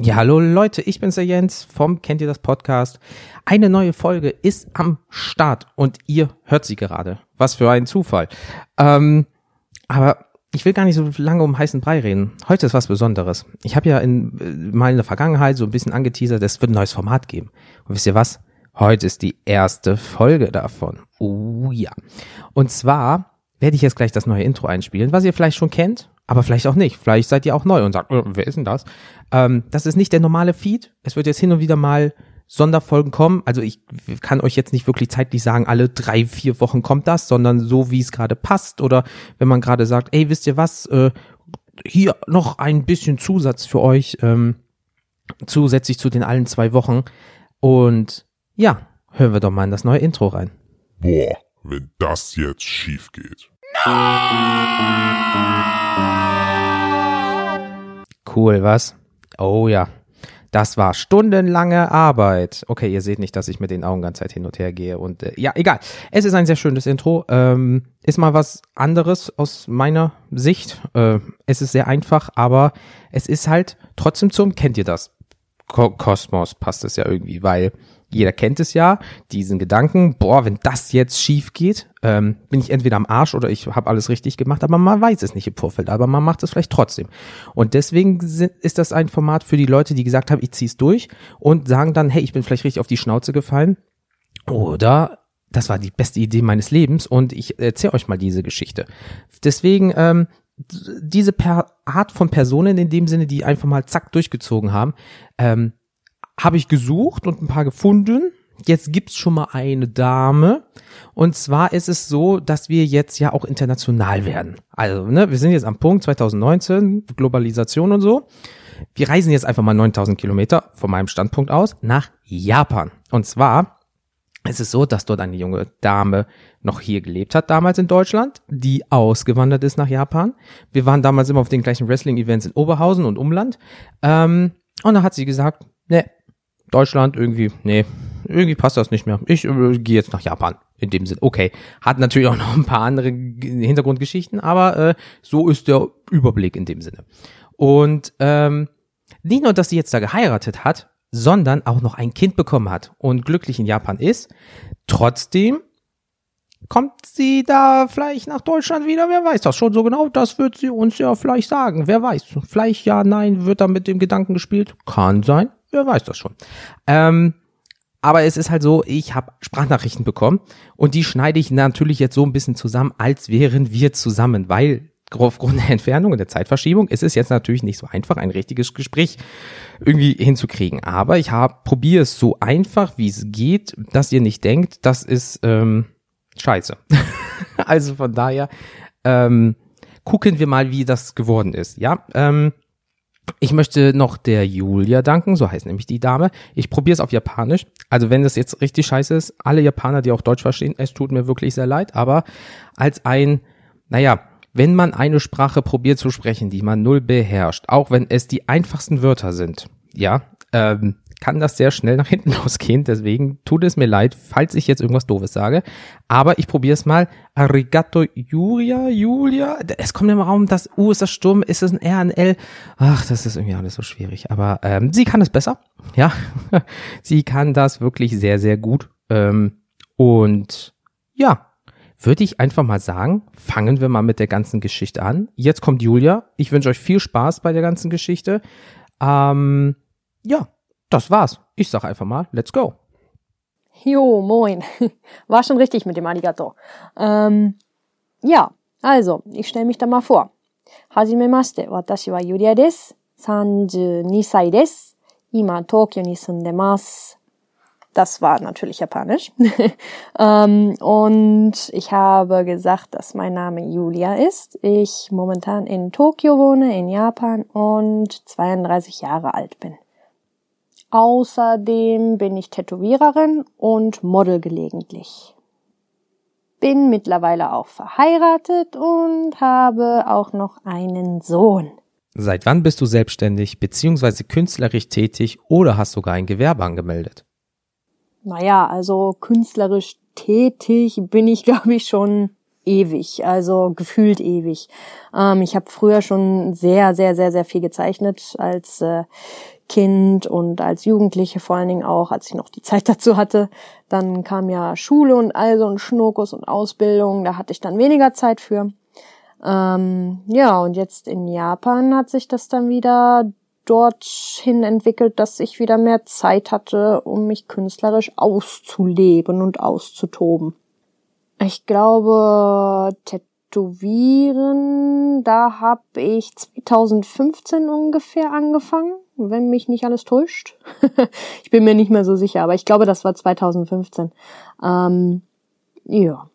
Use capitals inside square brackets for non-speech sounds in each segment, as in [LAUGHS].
Ja, hallo Leute, ich bin's der Jens vom Kennt ihr das Podcast. Eine neue Folge ist am Start und ihr hört sie gerade. Was für ein Zufall. Ähm, aber ich will gar nicht so lange um heißen Brei reden. Heute ist was Besonderes. Ich habe ja in, äh, mal in der Vergangenheit so ein bisschen angeteasert, es wird ein neues Format geben. Und wisst ihr was? Heute ist die erste Folge davon. Oh ja. Und zwar werde ich jetzt gleich das neue Intro einspielen, was ihr vielleicht schon kennt, aber vielleicht auch nicht. Vielleicht seid ihr auch neu und sagt, äh, wer ist denn das? Ähm, das ist nicht der normale Feed. Es wird jetzt hin und wieder mal Sonderfolgen kommen. Also ich kann euch jetzt nicht wirklich zeitlich sagen, alle drei, vier Wochen kommt das, sondern so, wie es gerade passt. Oder wenn man gerade sagt, ey, wisst ihr was, äh, hier noch ein bisschen Zusatz für euch, ähm, zusätzlich zu den allen zwei Wochen. Und ja, hören wir doch mal in das neue Intro rein. Boah, wenn das jetzt schief geht. Cool, was? Oh ja. Das war stundenlange Arbeit. Okay, ihr seht nicht, dass ich mit den Augen ganz Zeit hin und her gehe. Und äh, ja, egal. Es ist ein sehr schönes Intro. Ähm, ist mal was anderes aus meiner Sicht. Äh, es ist sehr einfach, aber es ist halt trotzdem zum, kennt ihr das? Ko Kosmos passt es ja irgendwie, weil jeder kennt es ja, diesen Gedanken, boah, wenn das jetzt schief geht, ähm, bin ich entweder am Arsch oder ich habe alles richtig gemacht, aber man weiß es nicht im Vorfeld, aber man macht es vielleicht trotzdem. Und deswegen sind, ist das ein Format für die Leute, die gesagt haben, ich zieh's durch und sagen dann, hey, ich bin vielleicht richtig auf die Schnauze gefallen oder das war die beste Idee meines Lebens und ich erzähle euch mal diese Geschichte. Deswegen ähm, diese per Art von Personen in dem Sinne, die einfach mal zack durchgezogen haben, ähm, habe ich gesucht und ein paar gefunden. Jetzt gibt's schon mal eine Dame. Und zwar ist es so, dass wir jetzt ja auch international werden. Also, ne, wir sind jetzt am Punkt 2019, Globalisation und so. Wir reisen jetzt einfach mal 9000 Kilometer von meinem Standpunkt aus nach Japan. Und zwar ist es so, dass dort eine junge Dame noch hier gelebt hat, damals in Deutschland, die ausgewandert ist nach Japan. Wir waren damals immer auf den gleichen Wrestling-Events in Oberhausen und Umland. Ähm, und da hat sie gesagt, ne, Deutschland irgendwie, nee, irgendwie passt das nicht mehr. Ich äh, gehe jetzt nach Japan. In dem Sinn, okay. Hat natürlich auch noch ein paar andere Hintergrundgeschichten, aber äh, so ist der Überblick in dem Sinne. Und ähm, nicht nur, dass sie jetzt da geheiratet hat, sondern auch noch ein Kind bekommen hat und glücklich in Japan ist. Trotzdem kommt sie da vielleicht nach Deutschland wieder, wer weiß das schon so genau, das wird sie uns ja vielleicht sagen, wer weiß. Vielleicht ja, nein, wird da mit dem Gedanken gespielt, kann sein, wer weiß das schon. Ähm, aber es ist halt so, ich habe Sprachnachrichten bekommen und die schneide ich natürlich jetzt so ein bisschen zusammen, als wären wir zusammen, weil aufgrund der Entfernung und der Zeitverschiebung ist es jetzt natürlich nicht so einfach, ein richtiges Gespräch irgendwie hinzukriegen. Aber ich probiere es so einfach, wie es geht, dass ihr nicht denkt, das ist ähm, scheiße. [LAUGHS] also von daher ähm, gucken wir mal, wie das geworden ist. Ja, ähm, ich möchte noch der Julia danken, so heißt nämlich die Dame. Ich probiere es auf Japanisch. Also wenn das jetzt richtig scheiße ist, alle Japaner, die auch Deutsch verstehen, es tut mir wirklich sehr leid, aber als ein, naja, wenn man eine Sprache probiert zu sprechen, die man null beherrscht, auch wenn es die einfachsten Wörter sind, ja, ähm, kann das sehr schnell nach hinten [LAUGHS] losgehen. Deswegen tut es mir leid, falls ich jetzt irgendwas Doofes sage. Aber ich probiere es mal. Arigato Julia, Julia. Es kommt im Raum, das U ist das Sturm, ist es ein R, ein L. Ach, das ist irgendwie alles so schwierig. Aber ähm, sie kann es besser. Ja, [LAUGHS] sie kann das wirklich sehr, sehr gut. Ähm, und ja, würde ich einfach mal sagen, fangen wir mal mit der ganzen Geschichte an. Jetzt kommt Julia. Ich wünsche euch viel Spaß bei der ganzen Geschichte. Ähm, ja, das war's. Ich sag einfach mal, let's go. Jo, moin. [LAUGHS] War schon richtig mit dem Arigato. Ähm, ja, also, ich stelle mich da mal vor. Hajimemashite, watashi wa Yuria desu. 32歳です。今、東京に住んでます。Das war natürlich japanisch. [LAUGHS] ähm, und ich habe gesagt, dass mein Name Julia ist. Ich momentan in Tokio wohne, in Japan und 32 Jahre alt bin. Außerdem bin ich Tätowiererin und Model gelegentlich. Bin mittlerweile auch verheiratet und habe auch noch einen Sohn. Seit wann bist du selbstständig bzw. künstlerisch tätig oder hast sogar ein Gewerbe angemeldet? Naja, also künstlerisch tätig bin ich, [LAUGHS] glaube ich, schon ewig, also gefühlt ewig. Ähm, ich habe früher schon sehr, sehr, sehr, sehr viel gezeichnet als äh, Kind und als Jugendliche vor allen Dingen auch, als ich noch die Zeit [LAUGHS] dazu hatte. Dann kam ja Schule und all so ein Schnurkus und Ausbildung, da hatte ich dann weniger Zeit für. Ähm, ja, und jetzt in Japan hat sich das dann wieder dorthin entwickelt, dass ich wieder mehr Zeit hatte, um mich künstlerisch auszuleben und auszutoben. Ich glaube, Tätowieren, da habe ich 2015 ungefähr angefangen, wenn mich nicht alles täuscht. [LAUGHS] ich bin mir nicht mehr so sicher, aber ich glaube, das war 2015. Ähm, ja.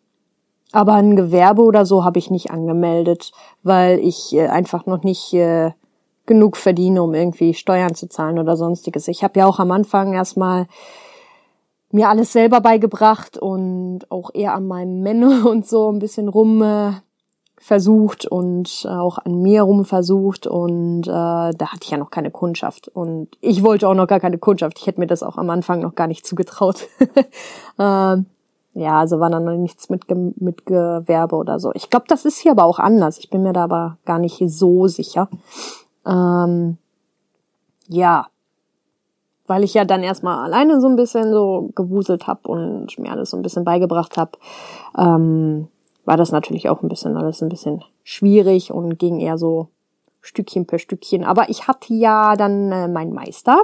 Aber ein Gewerbe oder so habe ich nicht angemeldet, weil ich äh, einfach noch nicht äh, genug verdiene, um irgendwie Steuern zu zahlen oder sonstiges. Ich habe ja auch am Anfang erstmal mir alles selber beigebracht und auch eher an meinem Männer [LAUGHS] und so ein bisschen rum äh, versucht und auch an mir rum versucht und äh, da hatte ich ja noch keine Kundschaft und ich wollte auch noch gar keine Kundschaft. Ich hätte mir das auch am Anfang noch gar nicht zugetraut. [LAUGHS] äh, ja, also war dann noch nichts mit, mit Gewerbe oder so. Ich glaube, das ist hier aber auch anders. Ich bin mir da aber gar nicht so sicher. Ähm, ja, weil ich ja dann erstmal alleine so ein bisschen so gewuselt habe und mir alles so ein bisschen beigebracht habe, ähm, war das natürlich auch ein bisschen alles ein bisschen schwierig und ging eher so Stückchen per Stückchen. Aber ich hatte ja dann äh, meinen Meister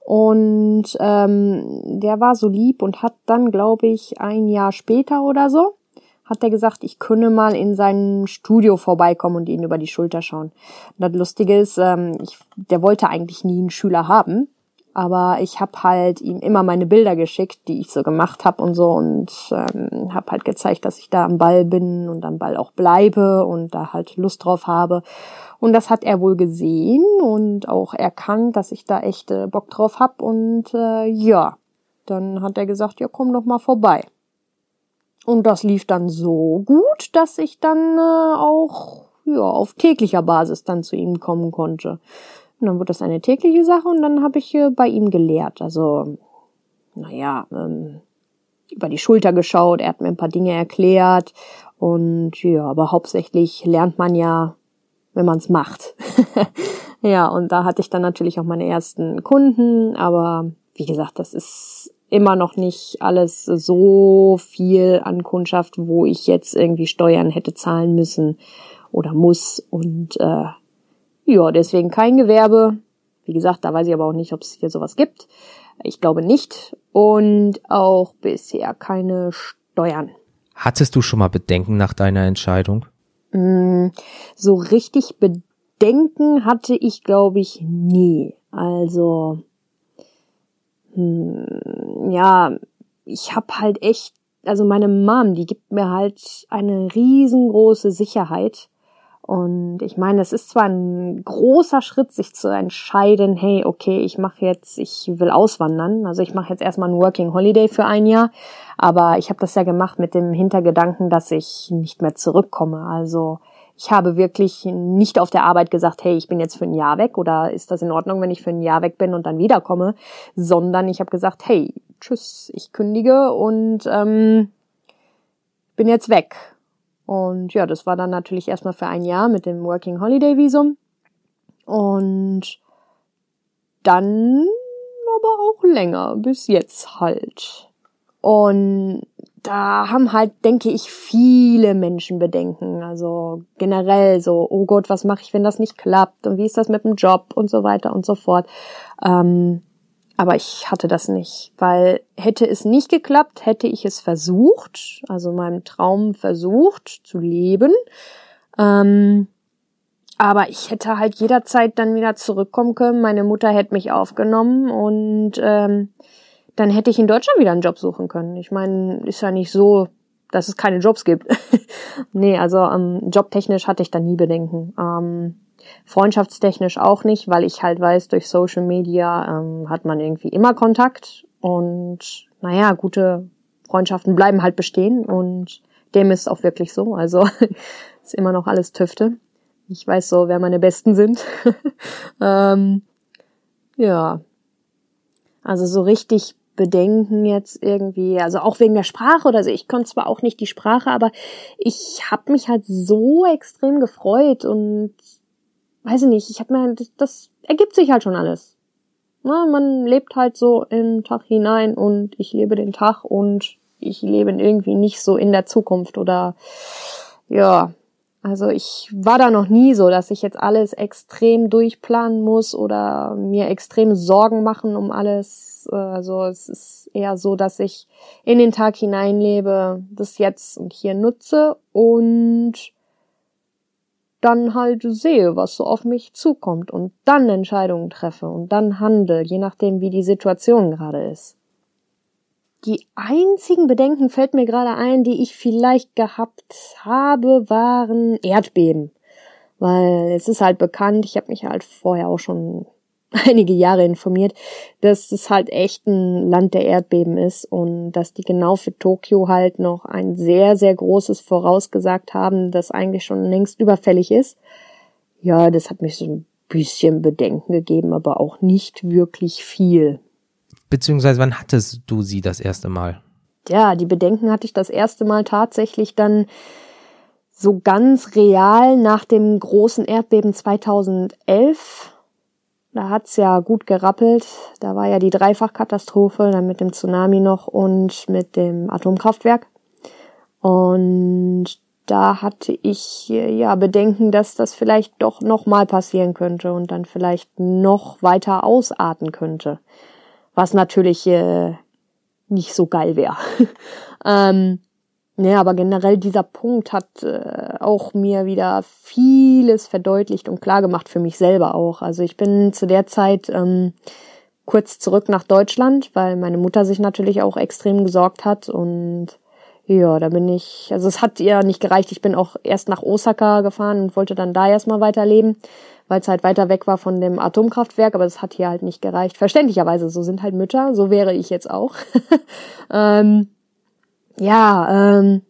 und ähm, der war so lieb und hat dann, glaube ich, ein Jahr später oder so, hat er gesagt, ich könne mal in sein Studio vorbeikommen und ihn über die Schulter schauen. Und das Lustige ist, ähm, ich, der wollte eigentlich nie einen Schüler haben, aber ich habe halt ihm immer meine Bilder geschickt, die ich so gemacht habe und so und ähm, habe halt gezeigt, dass ich da am Ball bin und am Ball auch bleibe und da halt Lust drauf habe. Und das hat er wohl gesehen und auch erkannt, dass ich da echt äh, Bock drauf hab. Und äh, ja, dann hat er gesagt, ja, komm doch mal vorbei. Und das lief dann so gut, dass ich dann äh, auch ja, auf täglicher Basis dann zu ihm kommen konnte. Und dann wurde das eine tägliche Sache und dann habe ich äh, bei ihm gelehrt. Also, naja, ähm, über die Schulter geschaut, er hat mir ein paar Dinge erklärt und ja, aber hauptsächlich lernt man ja wenn man es macht. [LAUGHS] ja, und da hatte ich dann natürlich auch meine ersten Kunden, aber wie gesagt, das ist immer noch nicht alles so viel an Kundschaft, wo ich jetzt irgendwie Steuern hätte zahlen müssen oder muss. Und äh, ja, deswegen kein Gewerbe. Wie gesagt, da weiß ich aber auch nicht, ob es hier sowas gibt. Ich glaube nicht. Und auch bisher keine Steuern. Hattest du schon mal Bedenken nach deiner Entscheidung? Mm, so richtig Bedenken hatte ich, glaube ich, nie. Also, hm, ja, ich habe halt echt, also meine Mom, die gibt mir halt eine riesengroße Sicherheit und ich meine, es ist zwar ein großer Schritt, sich zu entscheiden, hey, okay, ich mache jetzt, ich will auswandern. Also ich mache jetzt erstmal ein Working Holiday für ein Jahr, aber ich habe das ja gemacht mit dem Hintergedanken, dass ich nicht mehr zurückkomme. Also ich habe wirklich nicht auf der Arbeit gesagt, hey, ich bin jetzt für ein Jahr weg oder ist das in Ordnung, wenn ich für ein Jahr weg bin und dann wiederkomme, sondern ich habe gesagt, hey, tschüss, ich kündige und ähm, bin jetzt weg. Und ja, das war dann natürlich erstmal für ein Jahr mit dem Working Holiday Visum. Und dann aber auch länger, bis jetzt halt. Und da haben halt, denke ich, viele Menschen Bedenken. Also generell so, oh Gott, was mache ich, wenn das nicht klappt? Und wie ist das mit dem Job und so weiter und so fort. Ähm, aber ich hatte das nicht, weil hätte es nicht geklappt, hätte ich es versucht, also meinem Traum versucht zu leben. Ähm, aber ich hätte halt jederzeit dann wieder zurückkommen können. Meine Mutter hätte mich aufgenommen und ähm, dann hätte ich in Deutschland wieder einen Job suchen können. Ich meine, ist ja nicht so, dass es keine Jobs gibt. [LAUGHS] nee, also ähm, jobtechnisch hatte ich da nie Bedenken. Ähm, Freundschaftstechnisch auch nicht, weil ich halt weiß, durch Social Media ähm, hat man irgendwie immer Kontakt und naja, gute Freundschaften bleiben halt bestehen und dem ist auch wirklich so. Also [LAUGHS] ist immer noch alles Tüfte. Ich weiß so, wer meine Besten sind. [LAUGHS] ähm, ja. Also so richtig Bedenken jetzt irgendwie, also auch wegen der Sprache oder so. Ich konnte zwar auch nicht die Sprache, aber ich habe mich halt so extrem gefreut und weiß ich nicht, ich habe mir, das, das ergibt sich halt schon alles. Na, man lebt halt so im Tag hinein und ich lebe den Tag und ich lebe irgendwie nicht so in der Zukunft oder ja, also ich war da noch nie so, dass ich jetzt alles extrem durchplanen muss oder mir extrem Sorgen machen um alles. Also es ist eher so, dass ich in den Tag hineinlebe, das jetzt und hier nutze und dann halt sehe, was so auf mich zukommt und dann Entscheidungen treffe und dann handle, je nachdem, wie die Situation gerade ist. Die einzigen Bedenken fällt mir gerade ein, die ich vielleicht gehabt habe, waren Erdbeben. Weil es ist halt bekannt, ich habe mich halt vorher auch schon [LAUGHS] einige Jahre informiert, dass es halt echt ein Land der Erdbeben ist und dass die genau für Tokio halt noch ein sehr, sehr großes vorausgesagt haben, das eigentlich schon längst überfällig ist. Ja, das hat mich so ein bisschen Bedenken gegeben, aber auch nicht wirklich viel. Beziehungsweise wann hattest du sie das erste Mal? Ja, die Bedenken hatte ich das erste Mal tatsächlich dann so ganz real nach dem großen Erdbeben 2011. Da hat's ja gut gerappelt. Da war ja die Dreifachkatastrophe, dann mit dem Tsunami noch und mit dem Atomkraftwerk. Und da hatte ich ja Bedenken, dass das vielleicht doch noch mal passieren könnte und dann vielleicht noch weiter ausarten könnte was natürlich äh, nicht so geil wäre. [LAUGHS] ähm, ja, aber generell dieser Punkt hat äh, auch mir wieder vieles verdeutlicht und klar gemacht für mich selber auch. Also ich bin zu der Zeit ähm, kurz zurück nach Deutschland, weil meine Mutter sich natürlich auch extrem gesorgt hat und ja, da bin ich, also es hat ihr nicht gereicht. Ich bin auch erst nach Osaka gefahren und wollte dann da erstmal weiterleben weil es halt weiter weg war von dem Atomkraftwerk, aber das hat hier halt nicht gereicht. Verständlicherweise, so sind halt Mütter, so wäre ich jetzt auch. [LAUGHS] ähm, ja, ähm,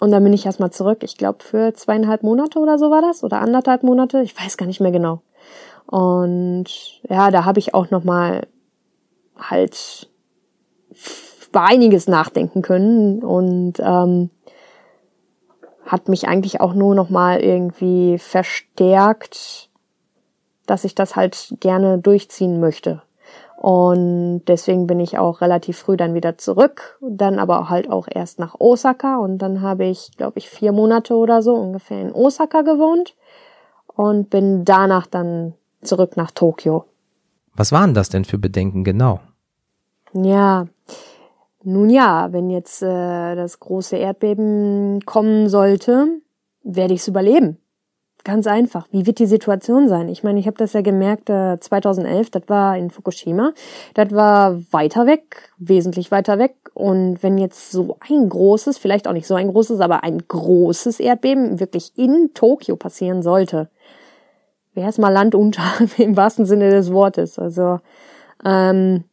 und dann bin ich erstmal zurück, ich glaube für zweieinhalb Monate oder so war das, oder anderthalb Monate, ich weiß gar nicht mehr genau. Und ja, da habe ich auch nochmal halt über einiges nachdenken können und ähm, hat mich eigentlich auch nur nochmal irgendwie verstärkt, dass ich das halt gerne durchziehen möchte. Und deswegen bin ich auch relativ früh dann wieder zurück, dann aber halt auch erst nach Osaka und dann habe ich, glaube ich, vier Monate oder so ungefähr in Osaka gewohnt und bin danach dann zurück nach Tokio. Was waren das denn für Bedenken genau? Ja, nun ja, wenn jetzt äh, das große Erdbeben kommen sollte, werde ich es überleben. Ganz einfach. Wie wird die Situation sein? Ich meine, ich habe das ja gemerkt, äh, 2011, das war in Fukushima, das war weiter weg, wesentlich weiter weg. Und wenn jetzt so ein großes, vielleicht auch nicht so ein großes, aber ein großes Erdbeben wirklich in Tokio passieren sollte, wäre es mal Land unter, [LAUGHS] im wahrsten Sinne des Wortes. Also, ähm,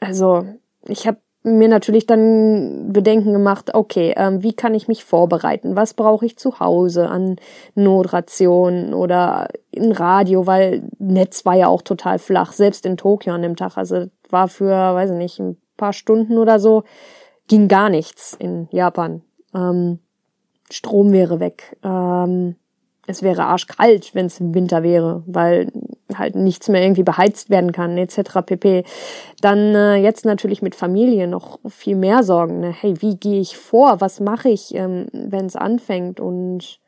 also ich habe mir natürlich dann Bedenken gemacht, okay, ähm, wie kann ich mich vorbereiten? Was brauche ich zu Hause an Notrationen oder in Radio, weil Netz war ja auch total flach, selbst in Tokio an dem Tag. Also war für, weiß ich nicht, ein paar Stunden oder so, ging gar nichts in Japan. Ähm, Strom wäre weg. Ähm, es wäre arschkalt, wenn es im Winter wäre, weil halt nichts mehr irgendwie beheizt werden kann, etc. pp. Dann äh, jetzt natürlich mit Familie noch viel mehr Sorgen. Ne? Hey, wie gehe ich vor? Was mache ich, ähm, wenn es anfängt? Und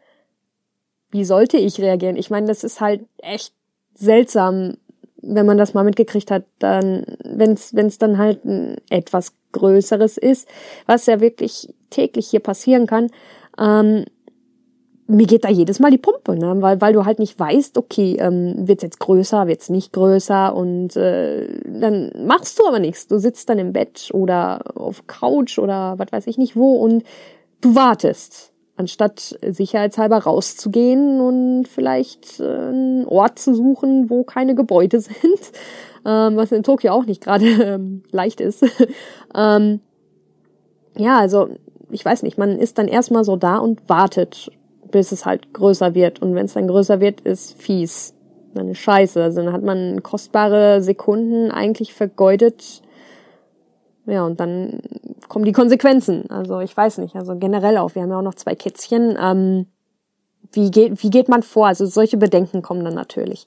wie sollte ich reagieren? Ich meine, das ist halt echt seltsam, wenn man das mal mitgekriegt hat, dann, wenn es dann halt ein etwas Größeres ist, was ja wirklich täglich hier passieren kann, ähm, mir geht da jedes Mal die Pumpe, ne? weil, weil du halt nicht weißt, okay, ähm, wird's jetzt größer, wird's nicht größer und äh, dann machst du aber nichts. Du sitzt dann im Bett oder auf Couch oder was weiß ich nicht wo und du wartest, anstatt sicherheitshalber rauszugehen und vielleicht äh, einen Ort zu suchen, wo keine Gebäude [LAUGHS] sind, ähm, was in Tokio auch nicht gerade ähm, leicht ist. [LAUGHS] ähm, ja, also ich weiß nicht, man ist dann erstmal so da und wartet bis es halt größer wird. Und wenn es dann größer wird, ist fies. Dann ist scheiße. Also dann hat man kostbare Sekunden eigentlich vergeudet, Ja, und dann kommen die Konsequenzen. Also ich weiß nicht, also generell auch. Wir haben ja auch noch zwei Kitzchen. Ähm, wie geht, wie geht man vor? Also solche Bedenken kommen dann natürlich.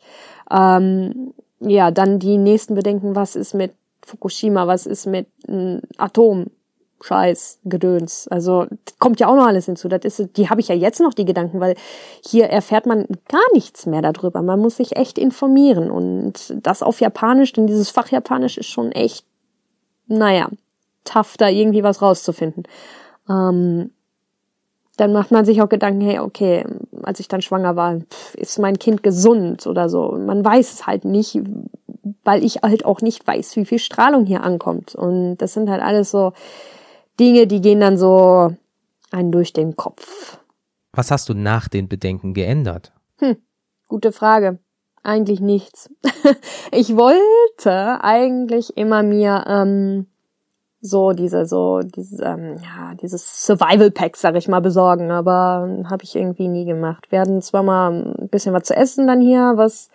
Ähm, ja, dann die nächsten Bedenken, was ist mit Fukushima, was ist mit äh, Atom? Scheiß, Gedöns. Also kommt ja auch noch alles hinzu. Das ist, die habe ich ja jetzt noch die Gedanken, weil hier erfährt man gar nichts mehr darüber. Man muss sich echt informieren und das auf Japanisch, denn dieses Fach Japanisch ist schon echt, naja, tough, da irgendwie was rauszufinden. Ähm, dann macht man sich auch Gedanken, hey, okay, als ich dann schwanger war, ist mein Kind gesund oder so. Man weiß es halt nicht, weil ich halt auch nicht weiß, wie viel Strahlung hier ankommt. Und das sind halt alles so Dinge, die gehen dann so einen durch den Kopf. Was hast du nach den Bedenken geändert? Hm, gute Frage. Eigentlich nichts. [LAUGHS] ich wollte eigentlich immer mir ähm, so diese so diese ähm, ja dieses Survival Pack sag ich mal besorgen aber habe ich irgendwie nie gemacht wir hatten zwar mal ein bisschen was zu essen dann hier was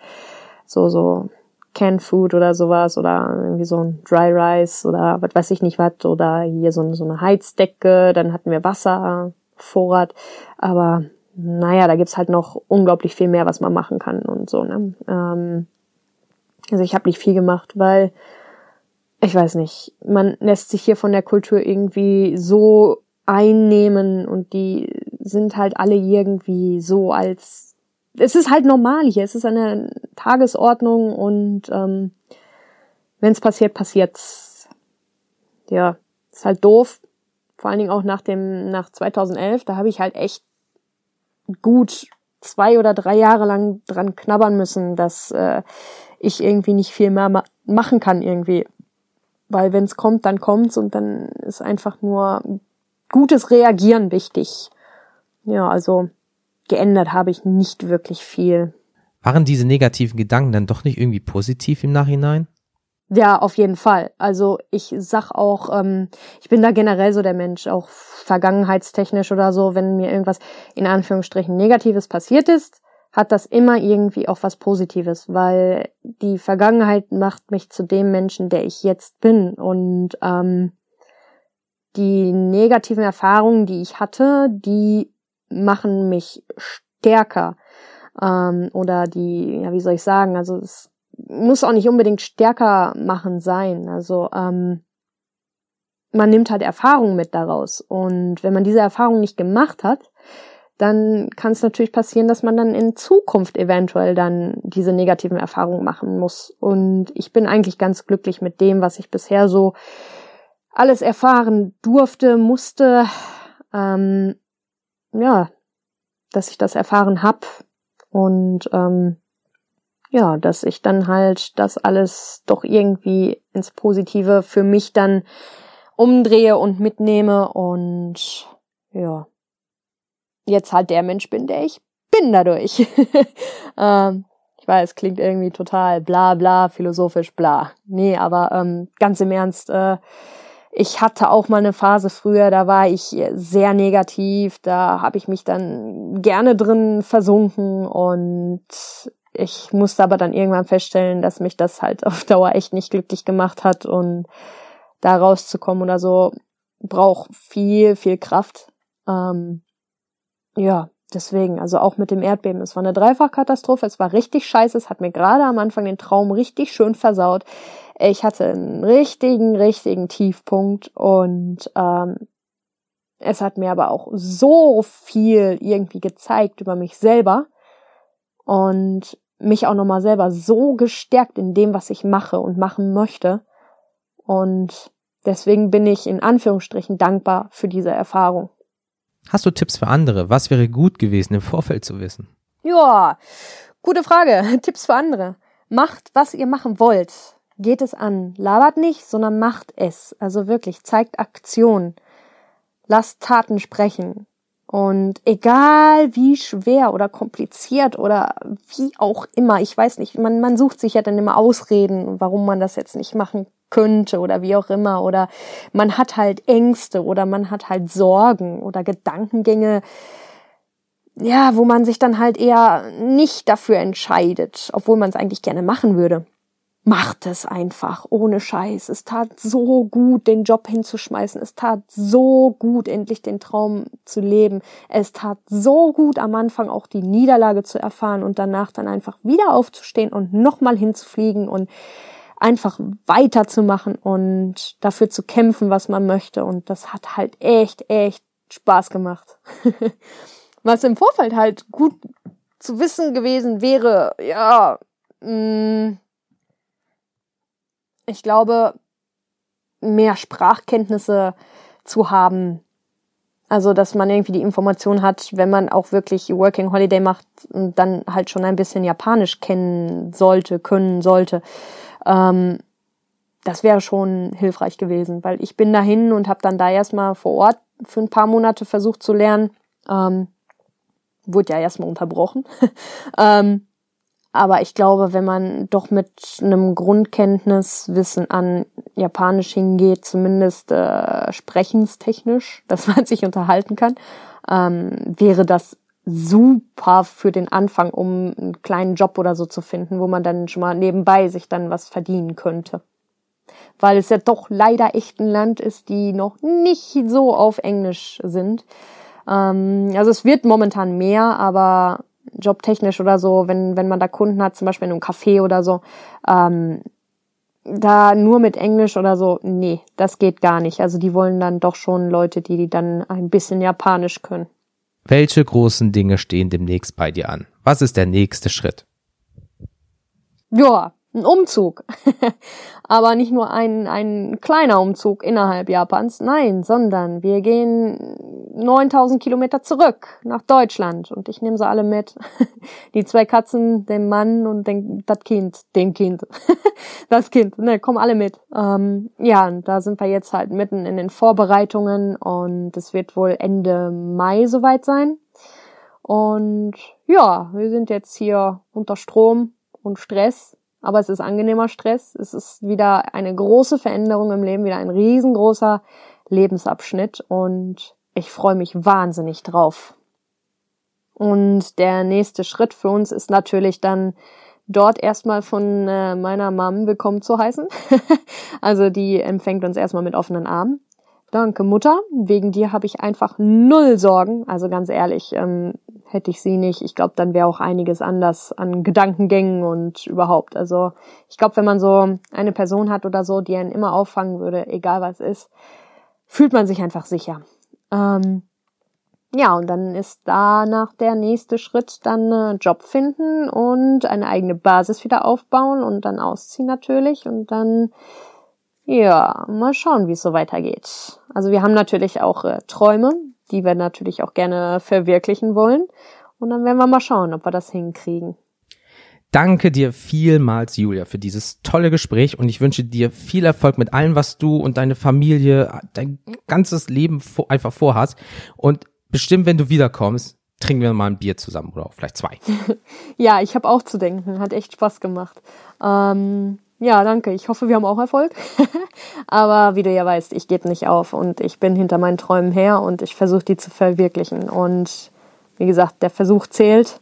so so Canned Food oder sowas oder irgendwie so ein Dry Rice oder was weiß ich nicht was oder hier so, so eine Heizdecke dann hatten wir Wasser Vorrat aber naja da gibt's halt noch unglaublich viel mehr was man machen kann und so ne? Ähm, also ich habe nicht viel gemacht weil ich weiß nicht, man lässt sich hier von der Kultur irgendwie so einnehmen und die sind halt alle irgendwie so als es ist halt normal hier, es ist eine Tagesordnung und ähm, wenn es passiert, passiert's. Ja, ist halt doof. Vor allen Dingen auch nach dem nach 2011, da habe ich halt echt gut zwei oder drei Jahre lang dran knabbern müssen, dass äh, ich irgendwie nicht viel mehr ma machen kann irgendwie weil wenn es kommt, dann kommt's und dann ist einfach nur gutes Reagieren wichtig. Ja, also geändert habe ich nicht wirklich viel. Waren diese negativen Gedanken dann doch nicht irgendwie positiv im Nachhinein? Ja, auf jeden Fall. Also ich sag auch, ähm, ich bin da generell so der Mensch, auch vergangenheitstechnisch oder so, wenn mir irgendwas in Anführungsstrichen Negatives passiert ist, hat das immer irgendwie auch was Positives, weil die Vergangenheit macht mich zu dem Menschen, der ich jetzt bin. Und ähm, die negativen Erfahrungen, die ich hatte, die machen mich stärker. Ähm, oder die, ja, wie soll ich sagen, also es muss auch nicht unbedingt stärker machen sein. Also ähm, man nimmt halt Erfahrungen mit daraus. Und wenn man diese Erfahrung nicht gemacht hat, dann kann es natürlich passieren, dass man dann in Zukunft eventuell dann diese negativen Erfahrungen machen muss. Und ich bin eigentlich ganz glücklich mit dem, was ich bisher so alles erfahren durfte, musste. Ähm, ja, dass ich das erfahren hab und ähm, ja, dass ich dann halt das alles doch irgendwie ins Positive für mich dann umdrehe und mitnehme und ja, jetzt halt der Mensch bin, der ich bin dadurch. [LAUGHS] ähm, ich weiß, klingt irgendwie total bla bla, philosophisch bla. Nee, aber ähm, ganz im Ernst, äh, ich hatte auch mal eine Phase früher, da war ich sehr negativ, da habe ich mich dann gerne drin versunken und ich musste aber dann irgendwann feststellen, dass mich das halt [LAUGHS] auf Dauer echt nicht glücklich gemacht hat und da rauszukommen oder so braucht viel, viel Kraft. Ähm, ja, deswegen, also auch mit dem Erdbeben. Es war eine Dreifachkatastrophe, es war richtig scheiße, es hat mir gerade am Anfang den Traum richtig schön versaut. Ich hatte einen richtigen, richtigen Tiefpunkt und ähm, es hat mir aber auch so viel irgendwie gezeigt über mich selber und mich auch nochmal selber so gestärkt in dem, was ich mache und machen möchte. Und deswegen bin ich in Anführungsstrichen dankbar für diese Erfahrung. Hast du Tipps für andere? Was wäre gut gewesen im Vorfeld zu wissen? Ja, gute Frage. [LAUGHS] Tipps für andere. Macht, was ihr machen wollt. Geht es an. Labert nicht, sondern macht es. Also wirklich, zeigt Aktion. Lasst Taten sprechen. Und egal wie schwer oder kompliziert oder wie auch immer, ich weiß nicht, man, man sucht sich ja dann immer Ausreden, warum man das jetzt nicht machen könnte oder wie auch immer oder man hat halt Ängste oder man hat halt Sorgen oder Gedankengänge, ja, wo man sich dann halt eher nicht dafür entscheidet, obwohl man es eigentlich gerne machen würde. Macht es einfach, ohne Scheiß. Es tat so gut, den Job hinzuschmeißen. Es tat so gut, endlich den Traum zu leben. Es tat so gut, am Anfang auch die Niederlage zu erfahren und danach dann einfach wieder aufzustehen und nochmal hinzufliegen und einfach weiterzumachen und dafür zu kämpfen, was man möchte. Und das hat halt echt, echt Spaß gemacht. [LAUGHS] was im Vorfeld halt gut zu wissen gewesen wäre, ja, mh, mm, ich glaube, mehr Sprachkenntnisse zu haben. Also, dass man irgendwie die Information hat, wenn man auch wirklich Working Holiday macht dann halt schon ein bisschen Japanisch kennen sollte, können sollte. Ähm, das wäre schon hilfreich gewesen, weil ich bin dahin und habe dann da erstmal vor Ort für ein paar Monate versucht zu lernen. Ähm, wurde ja erstmal unterbrochen. [LAUGHS] ähm, aber ich glaube, wenn man doch mit einem Grundkenntniswissen an Japanisch hingeht, zumindest äh, sprechenstechnisch, [LAUGHS] dass man sich unterhalten kann, ähm, wäre das super für den Anfang, um einen kleinen Job oder so zu finden, wo man dann schon mal nebenbei sich dann was verdienen könnte. Weil es ja doch leider echt ein Land ist, die noch nicht so auf Englisch sind. Ähm, also es wird momentan mehr, aber jobtechnisch oder so, wenn, wenn man da Kunden hat, zum Beispiel in einem Café oder so, ähm, da nur mit Englisch oder so, nee, das geht gar nicht. Also die wollen dann doch schon Leute, die, die dann ein bisschen Japanisch können. Welche großen Dinge stehen demnächst bei dir an? Was ist der nächste Schritt? Ja, ein Umzug. [LAUGHS] Aber nicht nur ein, ein kleiner Umzug innerhalb Japans, nein, sondern wir gehen 9000 Kilometer zurück nach Deutschland und ich nehme sie alle mit. [LAUGHS] Die zwei Katzen, den Mann und den, das Kind, den Kind, [LAUGHS] das Kind, ne, kommen alle mit. Ähm, ja, und da sind wir jetzt halt mitten in den Vorbereitungen und es wird wohl Ende Mai soweit sein. Und ja, wir sind jetzt hier unter Strom und Stress aber es ist angenehmer Stress. Es ist wieder eine große Veränderung im Leben, wieder ein riesengroßer Lebensabschnitt und ich freue mich wahnsinnig drauf. Und der nächste Schritt für uns ist natürlich dann dort erstmal von äh, meiner Mom willkommen zu heißen. [LAUGHS] also die empfängt uns erstmal mit offenen Armen. Danke, Mutter. Wegen dir habe ich einfach null Sorgen. Also ganz ehrlich, ähm, hätte ich sie nicht. Ich glaube, dann wäre auch einiges anders an Gedankengängen und überhaupt. Also ich glaube, wenn man so eine Person hat oder so, die einen immer auffangen würde, egal was ist, fühlt man sich einfach sicher. Ähm, ja, und dann ist danach der nächste Schritt dann äh, Job finden und eine eigene Basis wieder aufbauen und dann ausziehen natürlich und dann ja, mal schauen, wie es so weitergeht. Also wir haben natürlich auch äh, Träume, die wir natürlich auch gerne verwirklichen wollen. Und dann werden wir mal schauen, ob wir das hinkriegen. Danke dir vielmals, Julia, für dieses tolle Gespräch und ich wünsche dir viel Erfolg mit allem, was du und deine Familie, dein ganzes Leben einfach vorhast. Und bestimmt, wenn du wiederkommst, trinken wir mal ein Bier zusammen oder auch vielleicht zwei. [LAUGHS] ja, ich habe auch zu denken. Hat echt Spaß gemacht. Ähm, ja, danke. Ich hoffe, wir haben auch Erfolg. [LAUGHS] Aber wie du ja weißt, ich gebe nicht auf und ich bin hinter meinen Träumen her und ich versuche die zu verwirklichen. Und wie gesagt, der Versuch zählt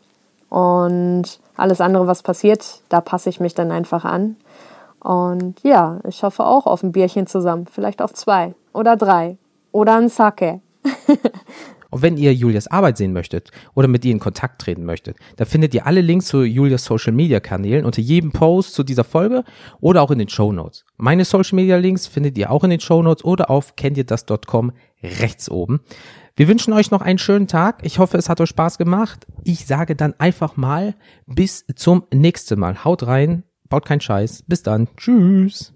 und alles andere, was passiert, da passe ich mich dann einfach an. Und ja, ich hoffe auch auf ein Bierchen zusammen, vielleicht auf zwei oder drei oder ein Sake. [LAUGHS] Und wenn ihr Julias Arbeit sehen möchtet oder mit ihr in Kontakt treten möchtet, da findet ihr alle Links zu Julias Social Media Kanälen unter jedem Post zu dieser Folge oder auch in den Show Notes. Meine Social Media Links findet ihr auch in den Show Notes oder auf kenntierdas.com rechts oben. Wir wünschen euch noch einen schönen Tag. Ich hoffe, es hat euch Spaß gemacht. Ich sage dann einfach mal bis zum nächsten Mal. Haut rein, baut keinen Scheiß. Bis dann. Tschüss.